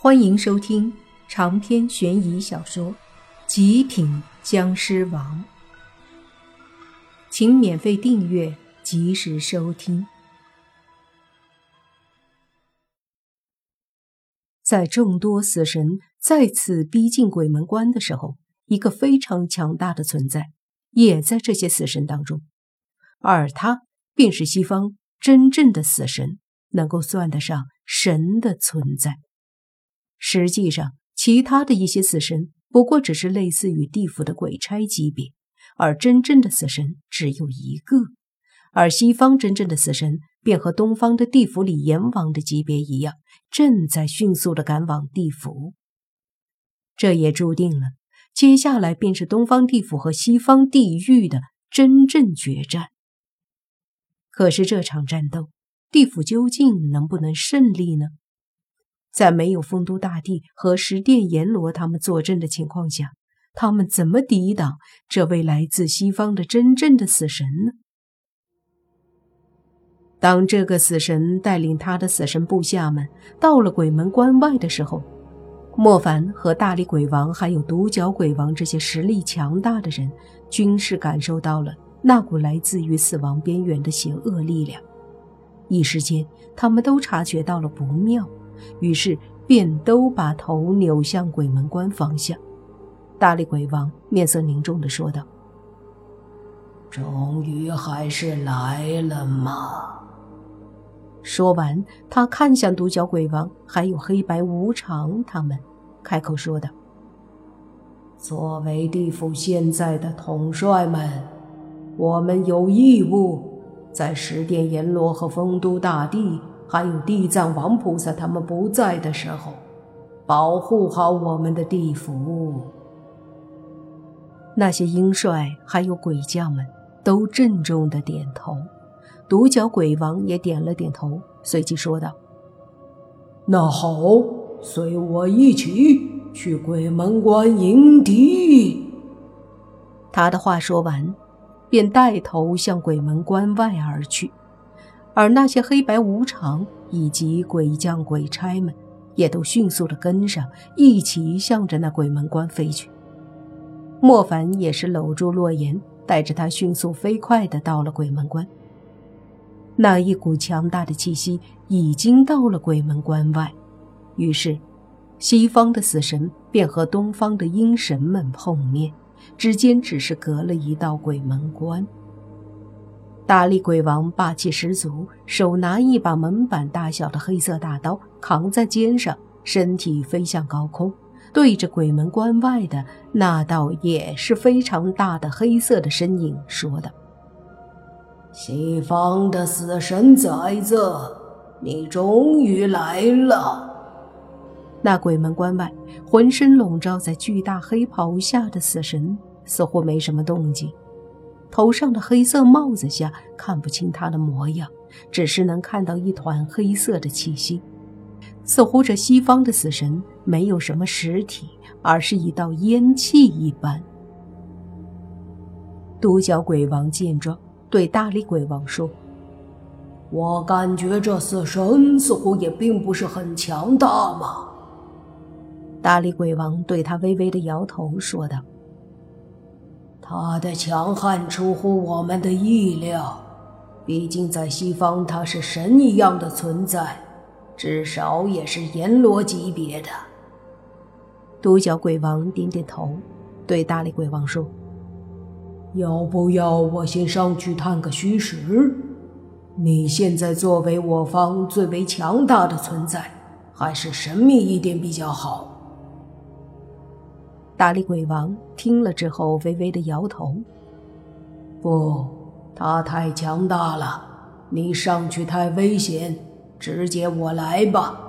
欢迎收听长篇悬疑小说《极品僵尸王》，请免费订阅，及时收听。在众多死神再次逼近鬼门关的时候，一个非常强大的存在也在这些死神当中，而他便是西方真正的死神，能够算得上神的存在。实际上，其他的一些死神不过只是类似于地府的鬼差级别，而真正的死神只有一个。而西方真正的死神便和东方的地府里阎王的级别一样，正在迅速的赶往地府。这也注定了，接下来便是东方地府和西方地狱的真正决战。可是这场战斗，地府究竟能不能胜利呢？在没有丰都大帝和十殿阎罗他们坐镇的情况下，他们怎么抵挡这位来自西方的真正的死神呢？当这个死神带领他的死神部下们到了鬼门关外的时候，莫凡和大力鬼王还有独角鬼王这些实力强大的人，均是感受到了那股来自于死亡边缘的邪恶力量。一时间，他们都察觉到了不妙。于是便都把头扭向鬼门关方向。大力鬼王面色凝重地说道：“终于还是来了吗？”说完，他看向独角鬼王，还有黑白无常他们，开口说道：“作为地府现在的统帅们，我们有义务在十殿阎罗和丰都大帝。”还有地藏王菩萨他们不在的时候，保护好我们的地府。那些鹰帅还有鬼将们都郑重的点头，独角鬼王也点了点头，随即说道：“那好，随我一起去鬼门关迎敌。”他的话说完，便带头向鬼门关外而去。而那些黑白无常以及鬼将鬼差们，也都迅速的跟上，一起向着那鬼门关飞去。莫凡也是搂住洛言，带着他迅速飞快的到了鬼门关。那一股强大的气息已经到了鬼门关外，于是，西方的死神便和东方的阴神们碰面，之间只是隔了一道鬼门关。大力鬼王霸气十足，手拿一把门板大小的黑色大刀，扛在肩上，身体飞向高空，对着鬼门关外的那道也是非常大的黑色的身影说道：“西方的死神在这，你终于来了。”那鬼门关外，浑身笼罩在巨大黑袍下的死神似乎没什么动静。头上的黑色帽子下看不清他的模样，只是能看到一团黑色的气息，似乎这西方的死神没有什么实体，而是一道烟气一般。独角鬼王见状，对大力鬼王说：“我感觉这死神似乎也并不是很强大嘛。”大力鬼王对他微微的摇头，说道。他的强悍出乎我们的意料，毕竟在西方他是神一样的存在，至少也是阎罗级别的。独角鬼王点点头，对大力鬼王说：“要不要我先上去探个虚实？你现在作为我方最为强大的存在，还是神秘一点比较好。”大力鬼王听了之后，微微的摇头：“不，他太强大了，你上去太危险，直接我来吧。”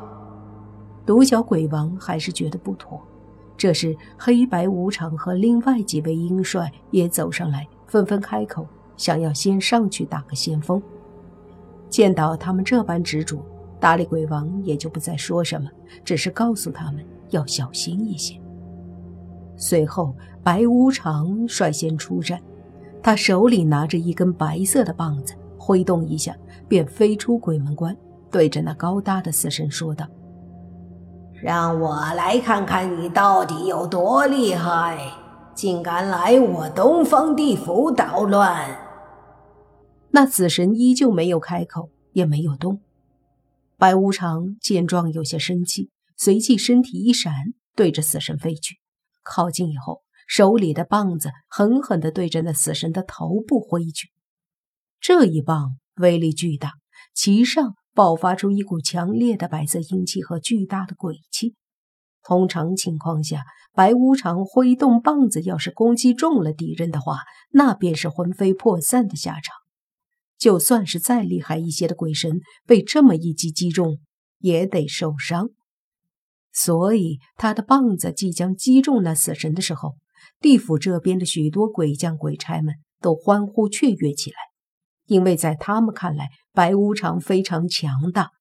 独角鬼王还是觉得不妥。这时，黑白无常和另外几位鹰帅也走上来，纷纷开口，想要先上去打个先锋。见到他们这般执着，大力鬼王也就不再说什么，只是告诉他们要小心一些。随后，白无常率先出战，他手里拿着一根白色的棒子，挥动一下，便飞出鬼门关，对着那高大的死神说道：“让我来看看你到底有多厉害，竟敢来我东方地府捣乱！那死神依旧没有开口，也没有动。白无常见状，有些生气，随即身体一闪，对着死神飞去。靠近以后，手里的棒子狠狠地对着那死神的头部挥去。这一棒威力巨大，其上。爆发出一股强烈的白色阴气和巨大的鬼气。通常情况下，白无常挥动棒子，要是攻击中了敌人的话，那便是魂飞魄散的下场。就算是再厉害一些的鬼神，被这么一击击中，也得受伤。所以，他的棒子即将击中那死神的时候，地府这边的许多鬼将鬼差们都欢呼雀跃起来。因为在他们看来，白无常非常强大。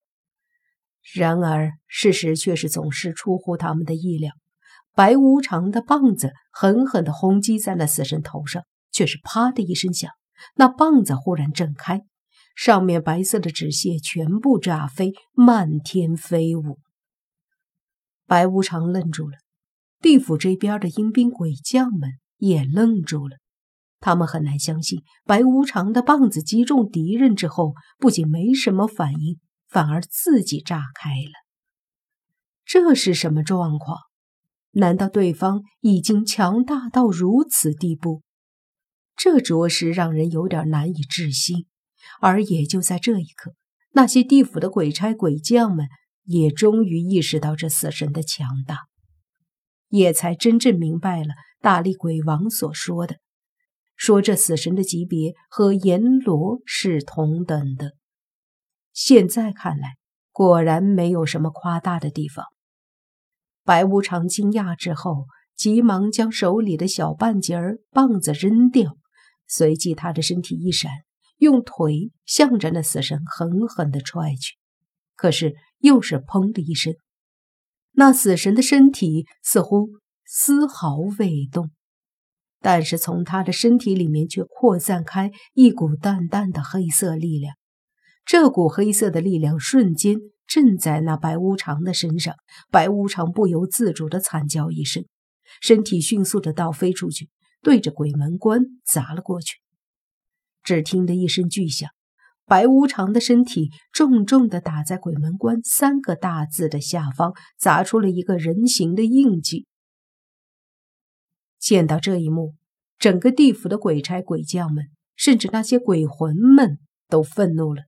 然而，事实却是总是出乎他们的意料。白无常的棒子狠狠地轰击在那死神头上，却是啪的一声响，那棒子忽然震开，上面白色的纸屑全部炸飞，漫天飞舞。白无常愣住了，地府这边的阴兵鬼将们也愣住了。他们很难相信，白无常的棒子击中敌人之后，不仅没什么反应，反而自己炸开了。这是什么状况？难道对方已经强大到如此地步？这着实让人有点难以置信。而也就在这一刻，那些地府的鬼差鬼将们也终于意识到这死神的强大，也才真正明白了大力鬼王所说的。说这死神的级别和阎罗是同等的。现在看来，果然没有什么夸大的地方。白无常惊讶之后，急忙将手里的小半截儿棒子扔掉，随即他的身体一闪，用腿向着那死神狠狠地踹去。可是又是砰的一声，那死神的身体似乎丝毫未动。但是从他的身体里面却扩散开一股淡淡的黑色力量，这股黑色的力量瞬间震在那白无常的身上，白无常不由自主的惨叫一声，身体迅速的倒飞出去，对着鬼门关砸了过去。只听得一声巨响，白无常的身体重重地打在鬼门关三个大字的下方，砸出了一个人形的印记。见到这一幕，整个地府的鬼差鬼将们，甚至那些鬼魂们都愤怒了。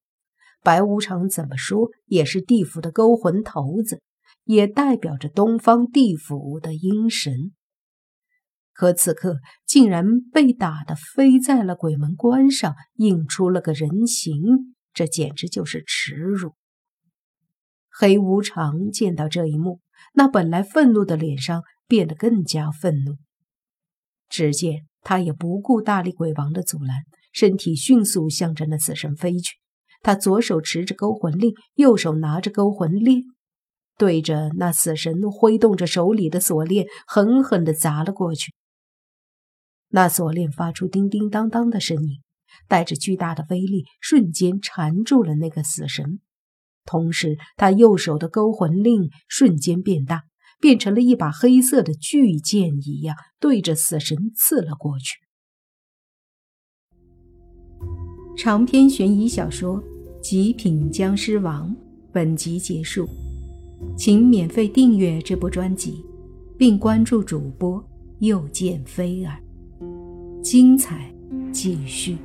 白无常怎么说也是地府的勾魂头子，也代表着东方地府的阴神。可此刻竟然被打得飞在了鬼门关上，映出了个人形，这简直就是耻辱。黑无常见到这一幕，那本来愤怒的脸上变得更加愤怒。只见他也不顾大力鬼王的阻拦，身体迅速向着那死神飞去。他左手持着勾魂令，右手拿着勾魂链，对着那死神挥动着手里的锁链，狠狠地砸了过去。那锁链发出叮叮当当的声音，带着巨大的威力，瞬间缠住了那个死神。同时，他右手的勾魂令瞬间变大。变成了一把黑色的巨剑一样，对着死神刺了过去。长篇悬疑小说《极品僵尸王》本集结束，请免费订阅这部专辑，并关注主播又见菲儿，精彩继续。